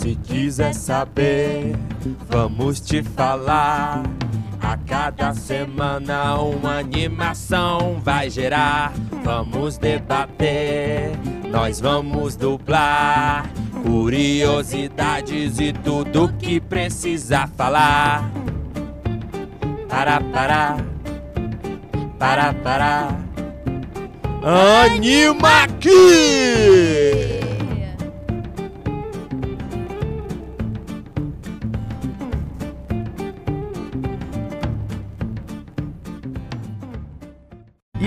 Se quiser saber, vamos te falar. A cada semana uma animação vai gerar. Vamos debater, nós vamos dublar. Curiosidades e tudo que precisa falar. Para, para, para, para. Anima aqui!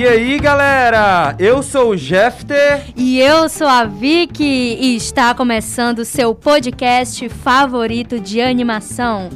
E aí, galera? Eu sou o Jefter. E eu sou a Vicky e está começando o seu podcast favorito de animação.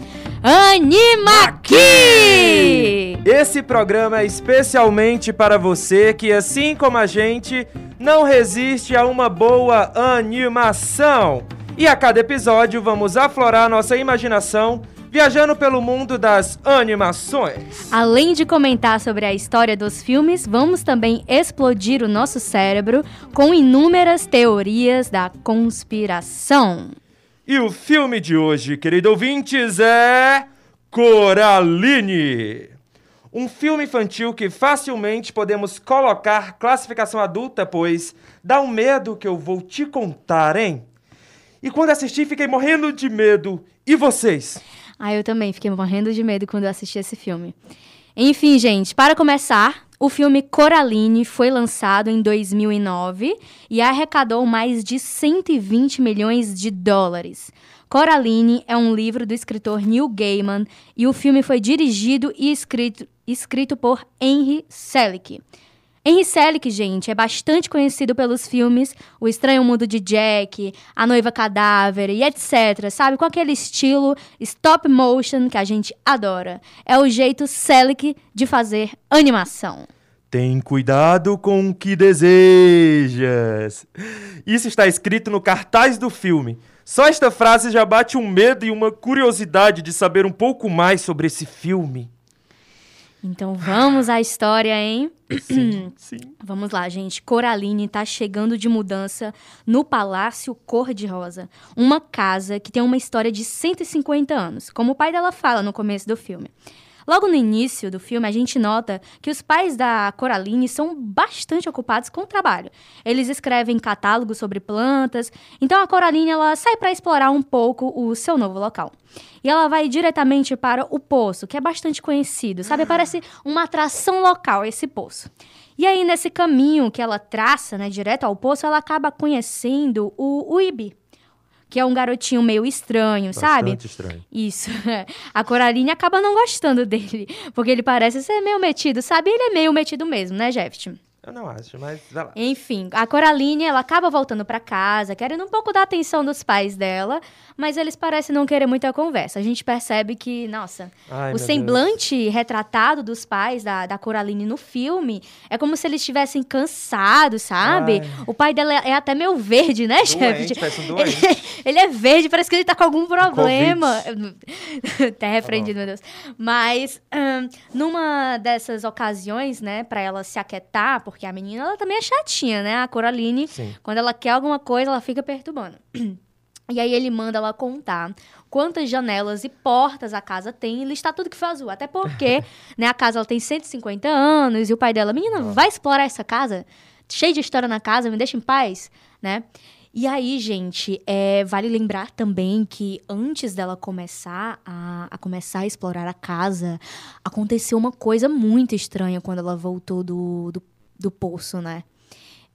Anima aqui! Esse programa é especialmente para você que, assim como a gente, não resiste a uma boa animação. E a cada episódio vamos aflorar nossa imaginação viajando pelo mundo das animações. Além de comentar sobre a história dos filmes, vamos também explodir o nosso cérebro com inúmeras teorias da conspiração. E o filme de hoje, querido ouvintes, é Coraline. Um filme infantil que facilmente podemos colocar classificação adulta, pois dá um medo que eu vou te contar, hein? E quando assisti, fiquei morrendo de medo. E vocês? Ah, eu também fiquei morrendo de medo quando eu assisti esse filme. Enfim, gente, para começar, o filme Coraline foi lançado em 2009 e arrecadou mais de 120 milhões de dólares. Coraline é um livro do escritor Neil Gaiman e o filme foi dirigido e escrito, escrito por Henry Selick. Henry Selick, gente, é bastante conhecido pelos filmes O Estranho Mundo de Jack, A Noiva Cadáver e etc, sabe? Com aquele estilo stop motion que a gente adora. É o jeito Selick de fazer animação. Tem cuidado com o que desejas. Isso está escrito no cartaz do filme. Só esta frase já bate um medo e uma curiosidade de saber um pouco mais sobre esse filme. Então vamos à história, hein? Sim, sim. Vamos lá, gente. Coraline está chegando de mudança no Palácio Cor-de-Rosa, uma casa que tem uma história de 150 anos, como o pai dela fala no começo do filme. Logo no início do filme, a gente nota que os pais da Coraline são bastante ocupados com o trabalho. Eles escrevem catálogos sobre plantas, então a Coraline ela sai para explorar um pouco o seu novo local. E ela vai diretamente para o poço, que é bastante conhecido, sabe? Parece uma atração local esse poço. E aí, nesse caminho que ela traça, né, direto ao poço, ela acaba conhecendo o Uibi, que é um garotinho meio estranho, sabe? Bastante estranho. Isso. A Coraline acaba não gostando dele, porque ele parece ser meio metido, sabe? Ele é meio metido mesmo, né, Jeff? Eu não acho, mas vai lá. Enfim, a Coraline, ela acaba voltando para casa, querendo um pouco da atenção dos pais dela, mas eles parecem não querer muita conversa. A gente percebe que, nossa, Ai, o semblante retratado dos pais da, da Coraline no filme é como se eles estivessem cansados, sabe? Ai. O pai dela é até meio verde, né, Deus. chefe? Um. Ele, ele é verde, parece que ele tá com algum problema. Até repreendido, meu Deus. Mas, ahn, numa dessas ocasiões, né, pra ela se aquietar, porque a menina, ela também é chatinha, né? A Coraline, Sim. quando ela quer alguma coisa, ela fica perturbando. E aí ele manda ela contar quantas janelas e portas a casa tem e listar tudo que foi azul. Até porque, né, a casa ela tem 150 anos e o pai dela, menina, vai explorar essa casa? Cheio de história na casa, me deixa em paz, né? E aí, gente, é, vale lembrar também que antes dela começar a, a começar a explorar a casa, aconteceu uma coisa muito estranha quando ela voltou do, do, do poço, né?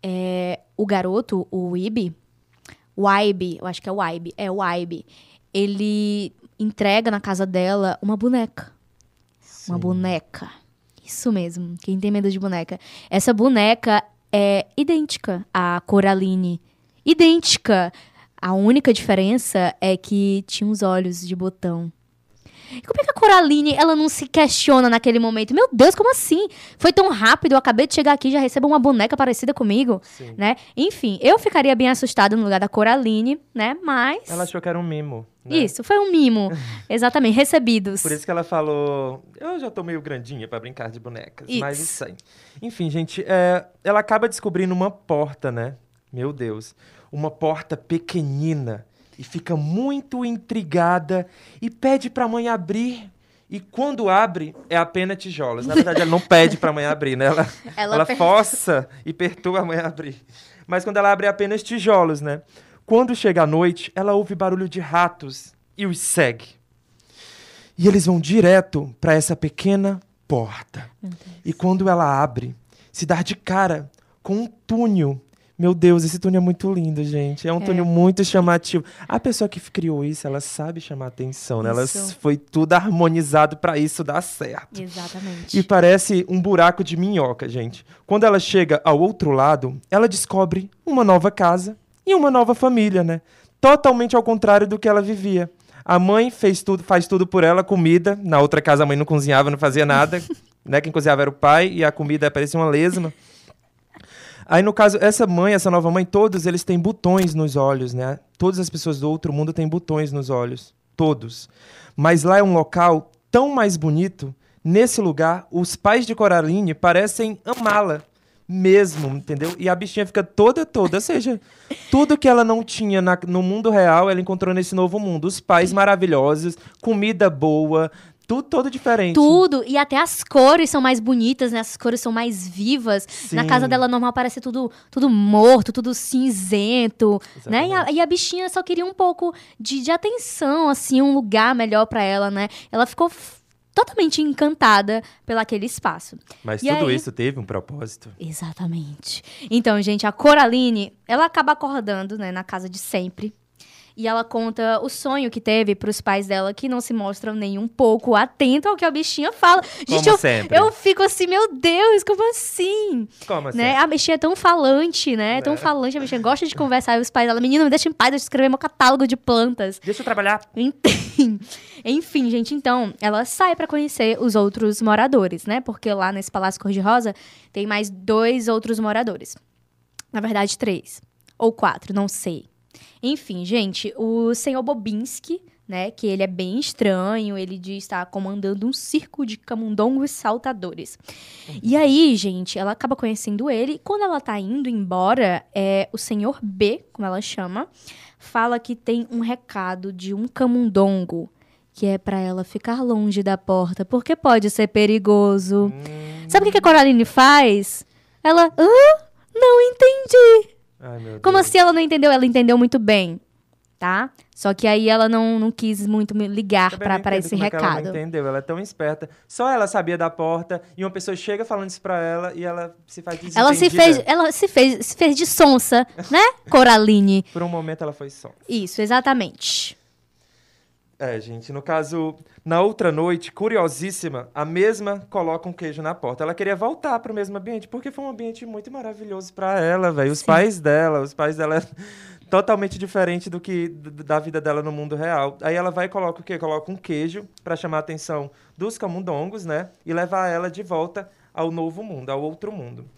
É, o garoto, o Ibi, o Ibe, eu acho que é o Ibe, é o Ibe, ele entrega na casa dela uma boneca. Uma Sim. boneca. Isso mesmo. Quem tem medo de boneca. Essa boneca é idêntica à Coraline. Idêntica. A única diferença é que tinha os olhos de botão. E como é que a Coraline, ela não se questiona naquele momento? Meu Deus, como assim? Foi tão rápido, eu acabei de chegar aqui já recebo uma boneca parecida comigo, Sim. né? Enfim, eu ficaria bem assustada no lugar da Coraline, né? Mas... Ela achou que era um mimo. né? Isso, foi um mimo. Exatamente, recebidos. Por isso que ela falou, eu já tô meio grandinha pra brincar de bonecas, mas Isso. isso aí. Enfim, gente, é, ela acaba descobrindo uma porta, né? Meu Deus. Uma porta pequenina e fica muito intrigada e pede pra mãe abrir. E quando abre, é apenas tijolos. Na verdade, ela não pede pra mãe abrir, né? Ela, Ela ela per- força e perturba a mãe a abrir. Mas quando ela abre, é apenas tijolos, né? Quando chega a noite, ela ouve barulho de ratos e os segue. E eles vão direto para essa pequena porta. E quando ela abre, se dá de cara com um túnel. Meu Deus, esse túnel é muito lindo, gente. É um É. túnel muito chamativo. A pessoa que criou isso, ela sabe chamar atenção, né? Ela foi tudo harmonizado para isso dar certo. Exatamente. E parece um buraco de minhoca, gente. Quando ela chega ao outro lado, ela descobre uma nova casa e uma nova família, né? Totalmente ao contrário do que ela vivia. A mãe fez tudo, faz tudo por ela, comida. Na outra casa a mãe não cozinhava, não fazia nada, né? Quem cozinhava era o pai e a comida parecia uma lesma. Aí, no caso, essa mãe, essa nova mãe, todos eles têm botões nos olhos, né? Todas as pessoas do outro mundo têm botões nos olhos. Todos. Mas lá é um local tão mais bonito. Nesse lugar, os pais de Coraline parecem amá-la mesmo, entendeu? E a bichinha fica toda, toda. Ou seja, tudo que ela não tinha na- no mundo real, ela encontrou nesse novo mundo. Os pais maravilhosos, comida boa, tudo todo diferente. Tudo, e até as cores são mais bonitas, né? As cores são mais vivas. Na Sim. casa dela normal parece tudo, tudo morto, tudo cinzento, né? E a, Exatamente. e a bichinha só queria um pouco de, de atenção, assim, um lugar melhor pra ela, né? Ela ficou totalmente encantada pelaquele espaço. Mas E tudo aí? isso teve um propósito. Exatamente. Então, gente, a Coraline, ela acaba acordando, né, na casa de sempre. E ela conta o sonho que teve pros pais dela, que não se mostram nem um pouco atento ao que a bichinha fala. Gente, eu, eu fico assim, meu Deus, como assim? Como assim? Né? A bichinha é tão falante, né? Tão Né? falante, a bichinha gosta de conversar. E os pais dela, menina, me deixa em paz, deixa eu escrever meu catálogo de plantas. Deixa eu trabalhar. Enfim, enfim, gente, então, ela sai pra conhecer os outros moradores, né? Porque lá nesse Palácio Cor-de-Rosa tem mais dois outros moradores. Na verdade, três. Ou quatro, não sei. Enfim, gente, o senhor Bobinski, né? Que ele é bem estranho, ele diz estar comandando um circo de camundongos saltadores. E aí, gente, ela acaba conhecendo ele. E quando ela tá indo embora, é, o senhor B, como ela chama, fala que tem um recado de um camundongo que é pra ela ficar longe da porta, porque pode ser perigoso. Sabe o que a Coraline faz? Ela, hã? Não entendi. Ai, Como assim ela não entendeu? Ela entendeu muito bem, tá? Só que aí ela não, não quis muito me ligar entendo esse como é Ela não recado. entendeu, ela é tão esperta. Só ela sabia da porta e uma pessoa chega falando isso pra ela e ela se faz Ela se fez, ela se fez, se fez de sonsa, né, Coraline? Por um momento ela foi só. Isso, exatamente. É, gente, no caso, na outra noite, curiosíssima, a mesma coloca um queijo na porta. Ela queria voltar pro mesmo ambiente, porque foi um ambiente muito maravilhoso pra ela, velho. Os Sim. pais dela, os pais dela é totalmente diferente do que da vida dela no mundo real. Aí ela vai e coloca o quê? Coloca um queijo pra chamar a atenção dos camundongos, né? E levar ela de volta ao novo mundo, ao outro mundo.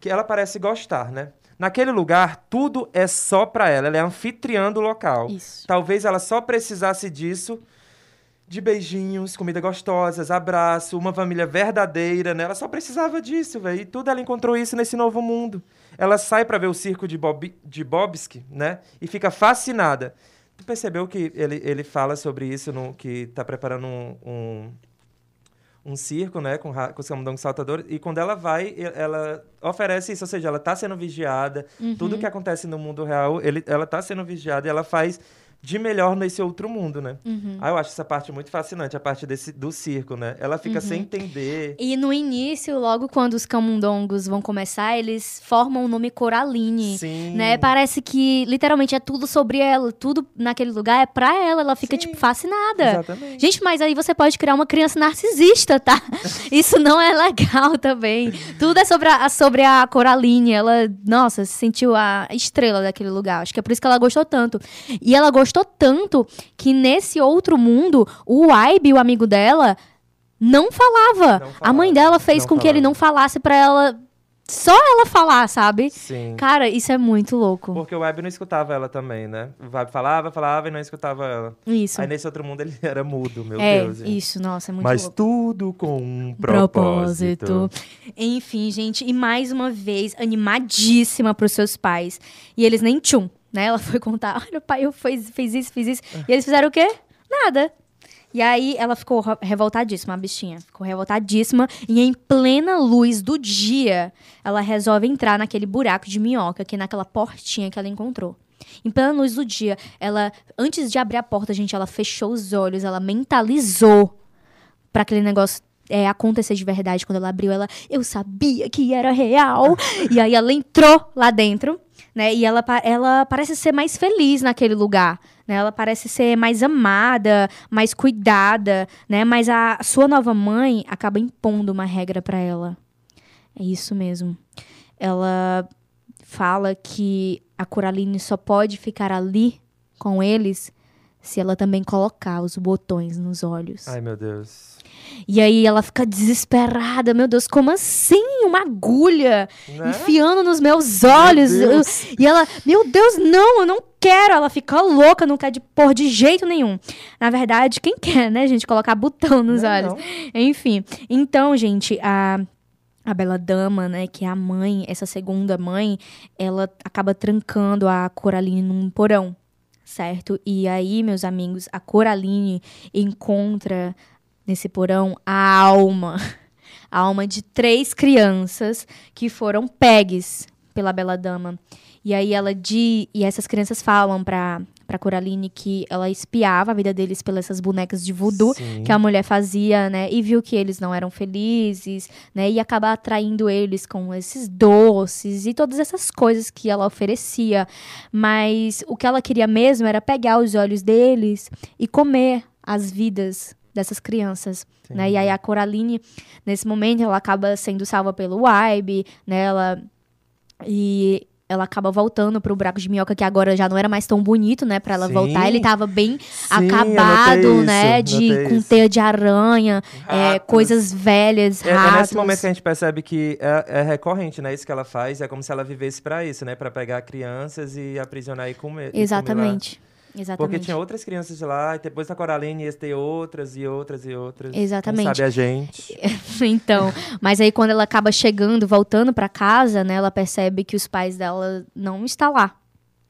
Que ela parece gostar, né? Naquele lugar, tudo é só pra ela. Ela é anfitriã do local. Isso. Talvez ela só precisasse disso, de beijinhos, comida gostosas, abraço, uma família verdadeira, né? Ela só precisava disso, velho. E tudo ela encontrou isso nesse novo mundo. Ela sai pra ver o circo de, Bob, de Bobsky, né? E fica fascinada. Tu percebeu que ele, ele fala sobre isso, no, que tá preparando um, um, um circo, né? Com, com os camundongos saltadores. E quando ela vai, ela oferece isso. Ou seja, ela tá sendo vigiada. Tudo que acontece no mundo real, ele, ela tá sendo vigiada e ela faz de melhor nesse outro mundo, né? Ah, eu acho essa parte muito fascinante, a parte desse, do circo, né? Ela fica sem entender. E no início, logo quando os camundongos vão começar, eles formam o nome Coraline. Sim. Né? Parece que literalmente é tudo sobre ela, tudo naquele lugar é pra ela, ela fica Sim. tipo fascinada. Exatamente. Gente, mas aí você pode criar uma criança narcisista, tá? Isso não é legal também. Tudo é sobre a, sobre a Coraline. Ela, nossa, se sentiu a estrela daquele lugar. Acho que é por isso que ela gostou tanto. E ela gostou tanto que nesse outro mundo, o Ibe, o amigo dela, não falava. Não A mãe falava, dela fez não com que ele falava. não falasse pra ela. Só ela falar, sabe? Sim. Cara, isso é muito louco. Porque o Web não escutava ela também, né? O Web falava, falava e não escutava ela. Isso. Aí nesse outro mundo ele era mudo, meu é, Deus. gente. isso, nossa, é muito Mas louco. tudo com um propósito. propósito. Enfim, gente, e mais uma vez, animadíssima pros seus pais. E eles nem tchum, né? Ela foi contar, olha, o pai eu fez, fez isso, fiz isso. E eles fizeram o quê? Nada. E aí ela ficou re- revoltadíssima, a bichinha. Ficou revoltadíssima. E em plena luz do dia, ela resolve entrar naquele buraco de minhoca, que é naquela portinha que ela encontrou. Em plena luz do dia, ela, antes de abrir a porta, gente, ela fechou os olhos, ela mentalizou pra aquele negócio é, acontecer de verdade. Quando ela abriu, ela, eu sabia que era real. e aí ela entrou lá dentro, né? E ela, ela parece ser mais feliz naquele lugar. Né? Ela parece ser mais amada, mais cuidada, né? Mas a sua nova mãe acaba impondo uma regra pra ela. É isso mesmo. Ela fala que a Coraline só pode ficar ali com eles se ela também colocar os botões nos olhos. Ai, meu Deus. E aí ela fica desesperada. Meu Deus, como assim? Uma agulha Né? enfiando nos meus olhos. Meu. Eu- e ela, meu Deus, não, eu não quero. Ela fica louca, não quer de pôr de jeito nenhum. Na verdade, quem quer, né, gente, colocar botão nos Não, olhos? não. Enfim, então, gente, a, a Bela Dama, né, que é a mãe, essa segunda mãe, ela acaba trancando a Coraline num porão, certo? E aí, meus amigos, a Coraline encontra nesse porão a alma, a alma de três crianças que foram pegues pela Bela Dama. E aí ela de e essas crianças falam pra para Coraline que ela espiava a vida deles pelas essas bonecas de voodoo Sim. que a mulher fazia, né? E viu que eles não eram felizes, né? E acabar atraindo eles com esses doces e todas essas coisas que ela oferecia. Mas o que ela queria mesmo era pegar os olhos deles e comer as vidas dessas crianças, né? E aí a Coraline, nesse momento, ela acaba sendo salva pelo Ibe, né? Ela e ela acaba voltando pro buraco de minhoca que agora já não era mais tão bonito, né, Pra ela Sim. voltar. Ele tava bem Sim, acabado, né, isso, de com isso. teia de aranha, é, coisas velhas, É, é ratos. nesse momento que a gente percebe que é, é recorrente, né? Isso que ela faz é como se ela vivesse pra isso, né? Pra pegar crianças e aprisionar e comer. e comer. Exatamente. Porque tinha outras crianças lá, e depois da Coraline ia ter outras e outras e outras. Quem Exatamente. sabe a gente. então, mas aí quando ela acaba chegando, voltando pra casa, né, ela percebe que os pais dela não estão lá,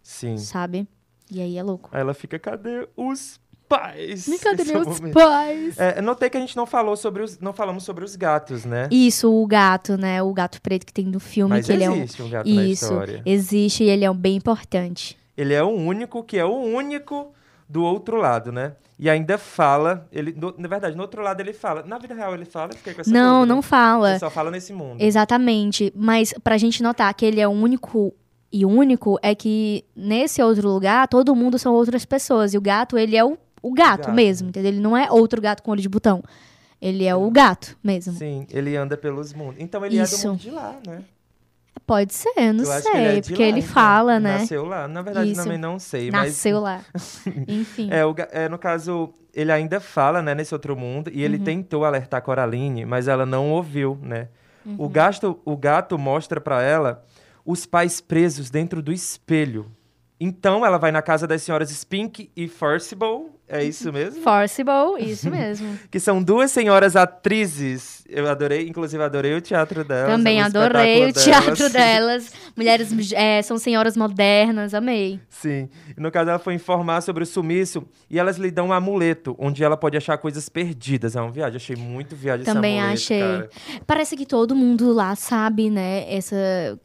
Sim. sabe? E aí é louco. Aí ela fica, cadê os pais? Me cadê é o meus momento. pais? É, notei que a gente não falou sobre os. Não falamos sobre os gatos, né? Isso, o gato, né? O gato preto que tem no filme, Mas que ele é um. existe um gato na Isso, história. existe e ele é um bem importante. Ele é o único que é o único do outro lado, né? E ainda fala, ele, no- na verdade, no outro lado ele fala. Na vida real ele fala, eu fiquei com essa Não, dúvida. não fala. Ele só fala nesse mundo. Exatamente. Mas pra gente notar que ele é o único e único, é que nesse outro lugar, todo mundo são outras pessoas. E o gato, ele é o, o gato, gato. mesmo, entendeu? Ele não é outro gato com olho de botão. Ele é o gato mesmo. Sim, ele anda pelos mundos. Então ele é Isso. do mundo de lá, né? Pode ser, não eu sei. ele é porque lá, ele então. fala, né? Nasceu lá. Na verdade, Isso. também não sei. Nasceu mas... lá. Enfim. É, o é, no caso, ele ainda fala, né, nesse outro mundo, e Uhum. ele tentou alertar a Coraline, mas ela não ouviu, né? Uhum. O, gasto, o gato mostra pra ela os pais presos dentro do espelho. Então ela vai na casa das senhoras Spink e Forcible, é isso mesmo? Forcible, isso mesmo. que são duas senhoras atrizes. Eu adorei, inclusive adorei o teatro delas. Também o adorei o espetáculo teatro delas. Mulheres é, são senhoras modernas, amei. Sim. No caso, ela foi informar sobre o sumiço e elas lhe dão um amuleto, onde ela pode achar coisas perdidas. É uma viagem. Achei muito viagem Também esse amuleto, achei. cara. Parece que todo mundo lá sabe, né? Essa.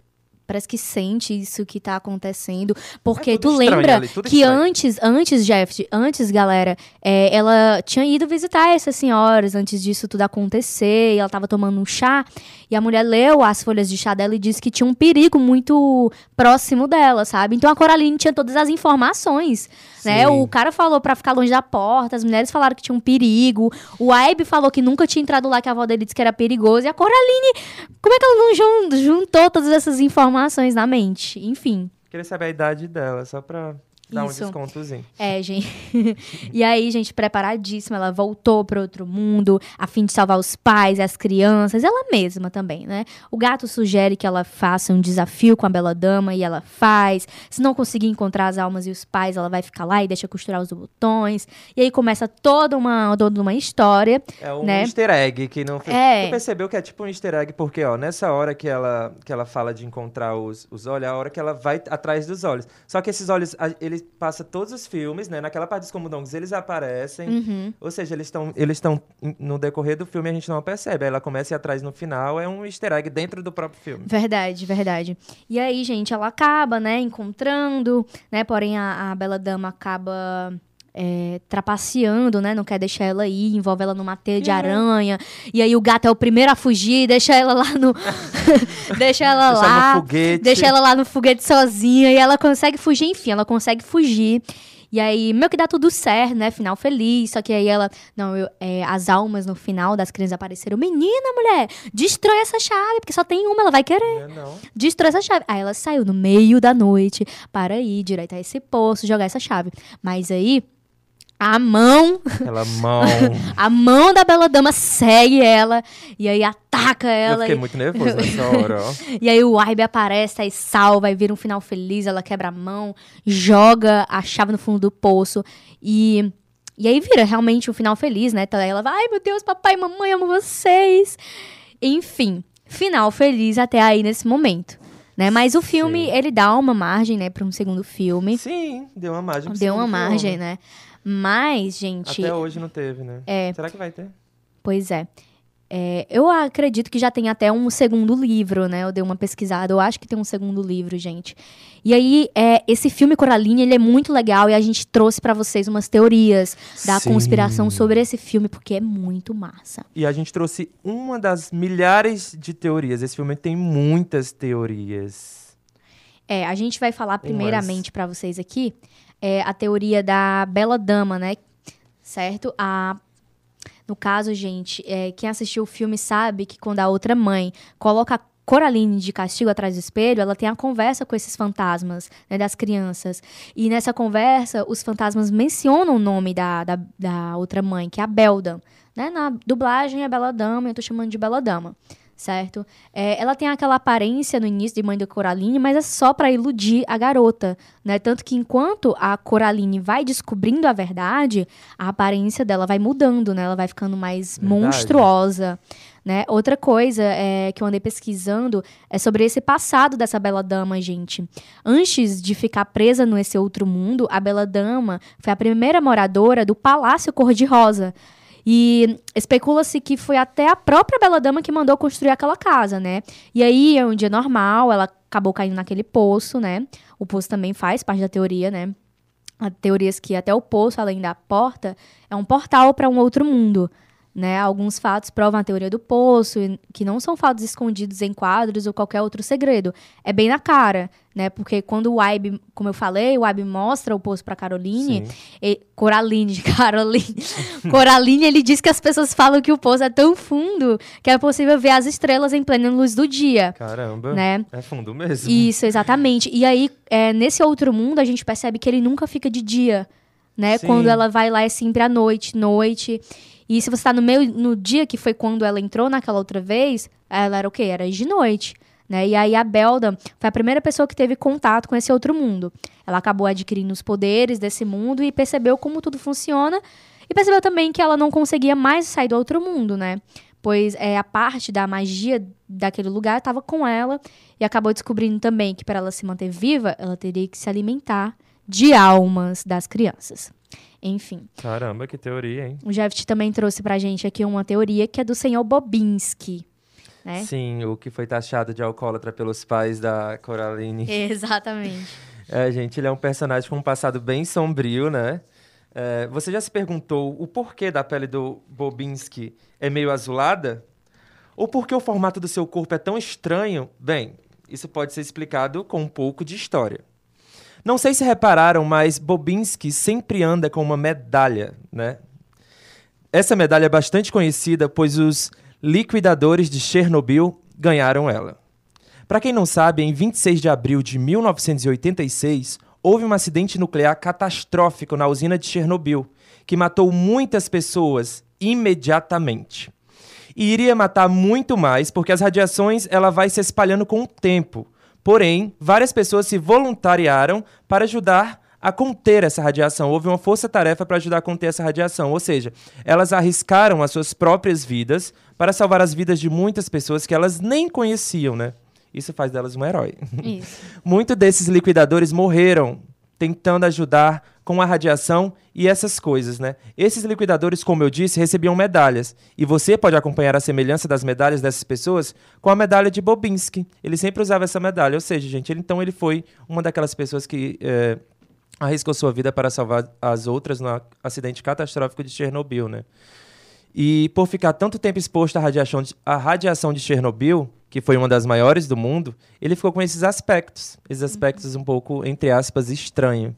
Parece que sente isso que tá acontecendo. Porque É tu lembra ali, que estranho. antes, antes, Jeff, antes, galera, é, ela tinha ido visitar essas senhoras antes disso tudo acontecer. E ela tava tomando um chá. E a mulher leu as folhas de chá dela e disse que tinha um perigo muito próximo dela, sabe? Então a Coraline tinha todas as informações. Né? Sim. O cara falou pra ficar longe da porta, as mulheres falaram que tinha um perigo. O Abe falou que nunca tinha entrado lá, que a avó dele disse que era perigoso. E a Coraline, como é que ela não jun- juntou todas essas informações na mente? Enfim. Queria saber a idade dela, só pra. Dá um Isso. descontozinho. É, gente. e aí, gente, preparadíssima, ela voltou para outro mundo, a fim de salvar os pais as crianças, ela mesma também, né? O gato sugere que ela faça um desafio com a bela dama e ela faz. Se não conseguir encontrar as almas e os pais, ela vai ficar lá e deixa costurar os botões. E aí começa toda uma, toda uma história. É um Né? easter egg que não... É. Tu percebeu que é tipo um easter egg porque, ó, nessa hora que ela, que ela fala de encontrar os, os olhos, é a hora que ela vai atrás dos olhos. Só que esses olhos, a- ele passa todos os filmes, né? Naquela parte dos comodongos, eles aparecem. Uhum. Ou seja, eles estão eles estão no decorrer do filme e a gente não percebe. Ela começa ir atrás no final, é um easter egg dentro do próprio filme. Verdade, verdade. E aí, gente, ela acaba, né, encontrando, né, porém a, a Bela Dama acaba é, trapaceando, né, não quer deixar ela ir, envolve ela numa teia de Uhum. aranha, e aí o gato é o primeiro a fugir, deixa ela lá no... deixa ela Deixa lá, no foguete. deixa ela lá no foguete sozinha, e ela consegue fugir, enfim, ela consegue fugir. E aí, meio que dá tudo certo, né? Final feliz. Só que aí ela. Não, eu- é, as almas no final das crianças apareceram. Menina, mulher, destrói essa chave, porque só tem uma, ela vai querer É, não. destrói essa chave. Aí ela saiu no meio da noite para ir direto a esse poço, jogar essa chave. Mas aí, a mão, Aquela mão. a mão da Bela Dama segue ela, e aí ataca Eu ela. fiquei e, muito nervoso nessa hora, ó. e aí o Arbe aparece, aí salva, aí vira um final feliz, ela quebra a mão, joga a chave no fundo do poço, e... E aí vira realmente um final feliz, né? Então ela vai, ai meu Deus, papai e mamãe, amo vocês. Enfim, final feliz até aí nesse momento. Né? Mas o filme, Sim. ele dá uma margem, né, para um segundo filme. Sim, deu uma margem. Deu uma margem, filme. né? Mas, gente, Até hoje não teve, né? É. Será que vai ter? pois é. É, eu acredito que já tem até um segundo livro, né? Eu dei uma pesquisada, eu acho que tem um segundo livro, gente. E aí, é, esse filme Coraline, ele é muito legal e a gente trouxe pra vocês umas teorias da Sim. conspiração sobre esse filme, porque é muito massa. E a gente trouxe uma das milhares de teorias. Esse filme tem muitas teorias. É, a gente vai falar primeiramente pra vocês aqui é, a teoria da Bela Dama, né? Certo? A no caso, gente, é, quem assistiu o filme sabe que quando a outra mãe coloca Coraline de castigo atrás do espelho, ela tem a conversa com esses fantasmas, né, das crianças. E nessa conversa, os fantasmas mencionam o nome da, da, da outra mãe, que é a Belda. Né? Na dublagem é Bela Dama, eu tô chamando de Bela Dama. Certo? É, ela tem aquela aparência no início de mãe da Coraline, mas é só pra iludir a garota, né? Tanto que enquanto a Coraline vai descobrindo a verdade, a aparência dela vai mudando, né? Ela vai ficando mais Verdade. monstruosa, né? Outra coisa é, que eu andei pesquisando é sobre esse passado dessa Bela Dama, gente. Antes de ficar presa nesse outro mundo, a Bela Dama foi a primeira moradora do Palácio Cor-de-Rosa. E especula-se que foi até a própria Bela Dama que mandou construir aquela casa, né? E aí, é um dia normal, ela acabou caindo naquele poço, né? O poço também faz parte da teoria, né? Há teorias que até o poço, além da porta, é um portal para um outro mundo. Né? Alguns fatos provam a teoria do poço, que não são fatos escondidos em quadros ou qualquer outro segredo. É bem na cara, né? Porque quando o Ibe, como eu falei, o Ibe mostra o poço para Caroline, e, Coraline, Caroline. Coraline, ele diz que as pessoas falam que o poço é tão fundo que é possível ver as estrelas em plena luz do dia, Caramba. né? É fundo mesmo. Isso, exatamente. E aí, é, nesse outro mundo, a gente percebe que ele nunca fica de dia, né? Sim. Quando ela vai lá é sempre à noite, noite. E se você tá no meio, no dia que foi quando ela entrou naquela outra vez, ela era o quê? Era de noite. Né? E aí a Belda foi a primeira pessoa que teve contato com esse outro mundo. Ela acabou adquirindo os poderes desse mundo e percebeu como tudo funciona. E percebeu também que ela não conseguia mais sair do outro mundo, né? Pois é, a parte da magia daquele lugar estava com ela. E acabou descobrindo também que para ela se manter viva, ela teria que se alimentar de almas das crianças. Enfim, Caramba, que teoria, hein? o Jeff também trouxe pra gente aqui uma teoria que é do senhor Bobinski. Né? Sim, o que foi taxado de alcoólatra pelos pais da Coraline. Exatamente. É, gente, ele é um personagem com um passado bem sombrio, né? É, você já se perguntou o porquê da pele do Bobinski é meio azulada? Ou por que o formato do seu corpo é tão estranho? Bem, isso pode ser explicado com um pouco de história. Não sei se repararam, mas Bobinski sempre anda com uma medalha, né? Essa medalha é bastante conhecida, pois os liquidadores de Chernobyl ganharam ela. Para quem não sabe, em 26 de abril de 1986, houve um acidente nuclear catastrófico na usina de Chernobyl, que matou muitas pessoas imediatamente. E iria matar muito mais, porque as radiações ela vai se espalhando com o tempo. Porém, várias pessoas se voluntariaram para ajudar a conter essa radiação. Houve uma força-tarefa para ajudar a conter essa radiação. Ou seja, elas arriscaram as suas próprias vidas para salvar as vidas de muitas pessoas que elas nem conheciam, né? Isso faz delas um herói. Isso. Muitos desses liquidadores morreram tentando ajudar com a radiação e essas coisas, né? Esses liquidadores, como eu disse, recebiam medalhas. E você pode acompanhar a semelhança das medalhas dessas pessoas com a medalha de Bobinski. Ele sempre usava essa medalha. Ou seja, gente, ele, então ele foi uma daquelas pessoas que é, arriscou sua vida para salvar as outras no acidente catastrófico de Chernobyl, né? E por ficar tanto tempo exposto à radiação, de, à radiação de Chernobyl, que foi uma das maiores do mundo, ele ficou com esses aspectos. Esses aspectos um pouco, entre aspas, estranho.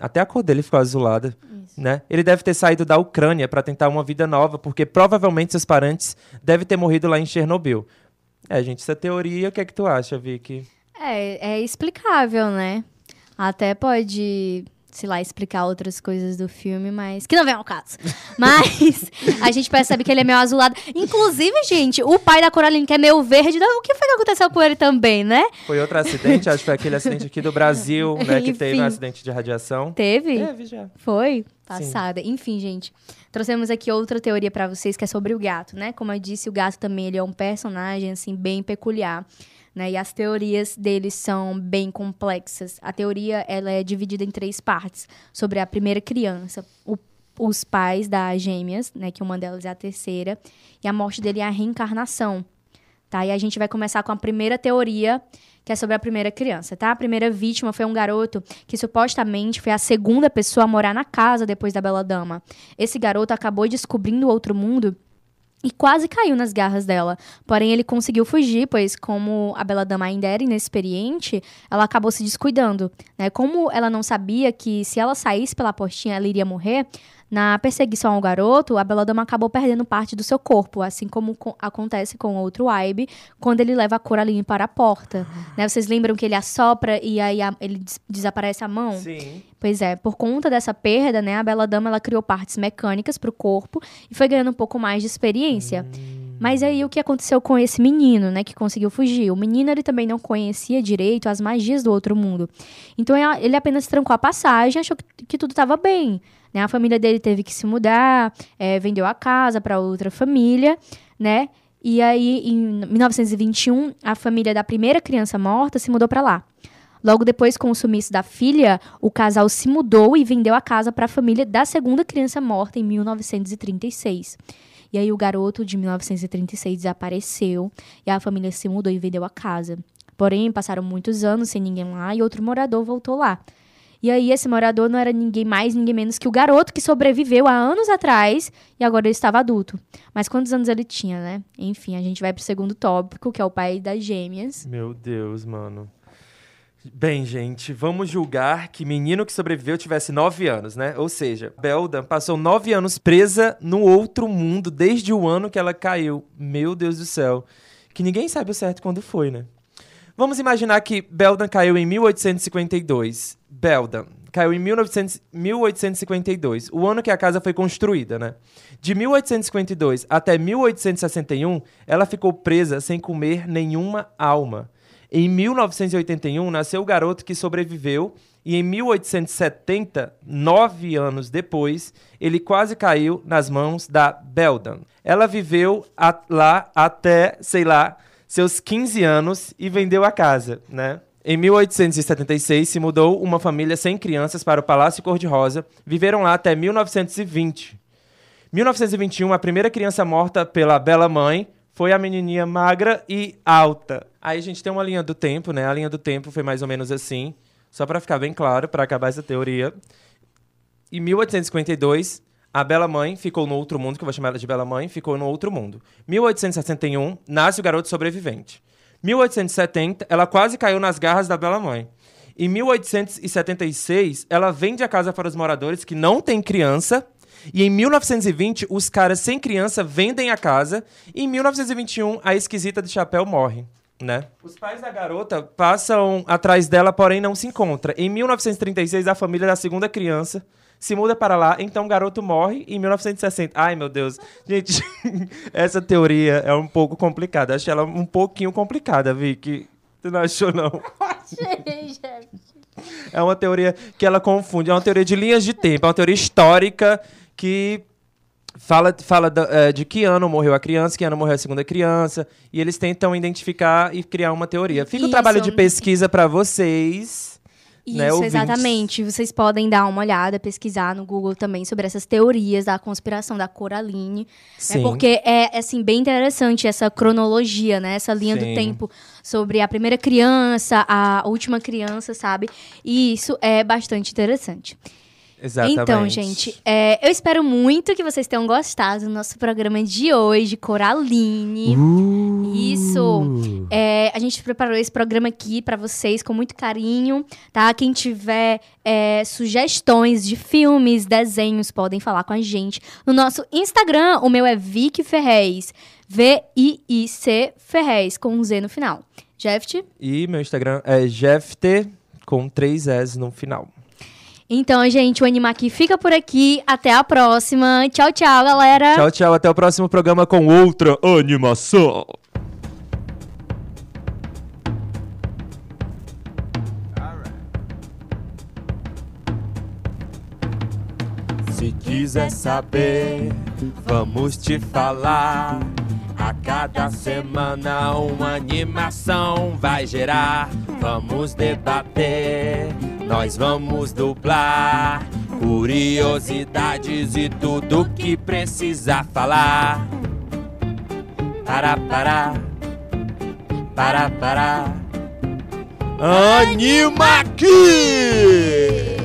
Até a cor dele ficou azulada. Né? Ele deve ter saído da Ucrânia para tentar uma vida nova, porque provavelmente seus parentes devem ter morrido lá em Chernobyl. É, gente, essa teoria, o que é que tu acha, Vicky? É, é explicável, né? Até pode, sei lá, explicar outras coisas do filme, mas. Que não vem ao caso. Mas a gente percebe que ele é meio azulado. Inclusive, gente, o pai da Coraline, que é meio verde, o que foi que aconteceu com ele também, né? Foi outro acidente, acho que foi aquele acidente aqui do Brasil, né? Que teve um Enfim. acidente de radiação. Teve? Teve já. Foi? Passada. Enfim, gente. Trouxemos aqui outra teoria pra vocês que é sobre o gato, né? Como eu disse, o gato também ele é um personagem assim bem peculiar, né? E as teorias dele são bem complexas. A teoria ela é dividida em três partes sobre a primeira criança, o- os pais das gêmeas, né? Que uma delas é a terceira, e a morte dele é a reencarnação. Tá? E a gente vai começar com a primeira teoria, que é sobre a primeira criança, tá? A primeira vítima foi um garoto que supostamente foi a segunda pessoa a morar na casa depois da Bela Dama. Esse garoto acabou descobrindo outro mundo e quase caiu nas garras dela. Porém, ele conseguiu fugir, pois como a Bela Dama ainda era inexperiente, ela acabou se descuidando. Né? Como ela não sabia que se ela saísse pela portinha ela iria morrer, na perseguição ao garoto, a Bela Dama acabou perdendo parte do seu corpo, assim como co- acontece com outro Aibe quando ele leva a Coraline para a porta. Né? Vocês lembram que ele assopra e aí a- ele des- desaparece a mão? Sim. Pois é, por conta dessa perda, né, a Bela Dama ela criou partes mecânicas para o corpo e foi ganhando um pouco mais de experiência. Mas aí o que aconteceu com esse menino, né, que conseguiu fugir? O menino ele também não conhecia direito as magias do outro mundo. Então ele apenas trancou a passagem, achou que, que tudo estava bem. Né? A família dele teve que se mudar, é, vendeu a casa para outra família, né? E aí, em 1921, a família da primeira criança morta se mudou para lá. Logo depois, com o sumiço da filha, o casal se mudou e vendeu a casa para a família da segunda criança morta em 1936. E aí o garoto de 1936 desapareceu e a família se mudou e vendeu a casa. Porém, passaram muitos anos sem ninguém lá e outro morador voltou lá. E aí esse morador não era ninguém mais, ninguém menos que o garoto que sobreviveu há anos atrás e agora ele estava adulto. Mas quantos anos ele tinha, né? Enfim, a gente vai pro segundo tópico, que é o pai das gêmeas. Meu Deus, mano. Bem, gente, vamos julgar que menino que sobreviveu tivesse nove anos, né? Ou seja, Belda passou nove anos presa no outro mundo desde o ano que ela caiu. Meu Deus do céu. Que ninguém sabe o certo quando foi, né? Vamos imaginar que Beldan caiu em 1852. Beldan caiu em 1900 1852, o ano que a casa foi construída, né? De 1852 até 1861, ela ficou presa sem comer nenhuma alma. Em 1981, nasceu o garoto que sobreviveu e em 1870, nove anos depois, ele quase caiu nas mãos da Beldan. Ela viveu lá até, sei lá, seus 15 anos e vendeu a casa, né? Em 1876, se mudou uma família sem crianças para o Palácio Cor-de-Rosa. Viveram lá até 1920. 1921, a primeira criança morta pela Bela Mãe foi a menininha magra e alta. Aí a gente tem uma linha do tempo, né? A linha do tempo foi mais ou menos assim, só para ficar bem claro, para acabar essa teoria. Em 1852, a Bela Mãe ficou no outro mundo, que eu vou chamar ela de Bela Mãe, ficou no outro mundo. 1861, nasce o garoto sobrevivente. 1870, ela quase caiu nas garras da Bela Mãe. Em 1876, ela vende a casa para os moradores que não têm criança. E em 1920, os caras sem criança vendem a casa. E em 1921, a esquisita de chapéu morre. né? Os pais da garota passam atrás dela, porém não se encontram. Em 1936, a família da segunda criança se muda para lá, então o garoto morre em 1960. Ai, meu Deus. Gente, essa teoria é um pouco complicada. Achei ela um pouquinho complicada, Vicky. Tu não achou, não? É uma teoria que ela confunde. É uma teoria de linhas de tempo. É uma teoria histórica que fala, fala da- eh, de que ano morreu a criança, que ano morreu a segunda criança. E eles tentam identificar e criar uma teoria. Fica o Isso. trabalho de pesquisa para vocês. Isso, né, exatamente. Vocês podem dar uma olhada, pesquisar no Google também sobre essas teorias da conspiração da Coraline. Sim. É porque é, assim, bem interessante essa cronologia, né? Essa linha Sim. do tempo sobre a primeira criança, a última criança, sabe? E isso é bastante interessante. Exatamente. Então, gente, é, eu espero muito que vocês tenham gostado do nosso programa de hoje, Coraline. Uh. Isso. É, a gente preparou esse programa aqui pra vocês com muito carinho, tá? Quem tiver é, sugestões de filmes, desenhos, podem falar com a gente no nosso Instagram. O meu é Vic Ferrez. V-I-I-C Ferrez, com um Z no final. Jeff? E meu Instagram é jeft com três S no final. Então, gente, o Anima aqui fica por aqui. Até a próxima. Tchau, tchau, galera. Tchau, tchau. Até o próximo programa com outra animação. Se quiser saber, vamos te falar. A cada semana uma animação vai gerar. Vamos debater, nós vamos dublar. Curiosidades e tudo que precisa falar. Para, para, para, para. Anima aqui!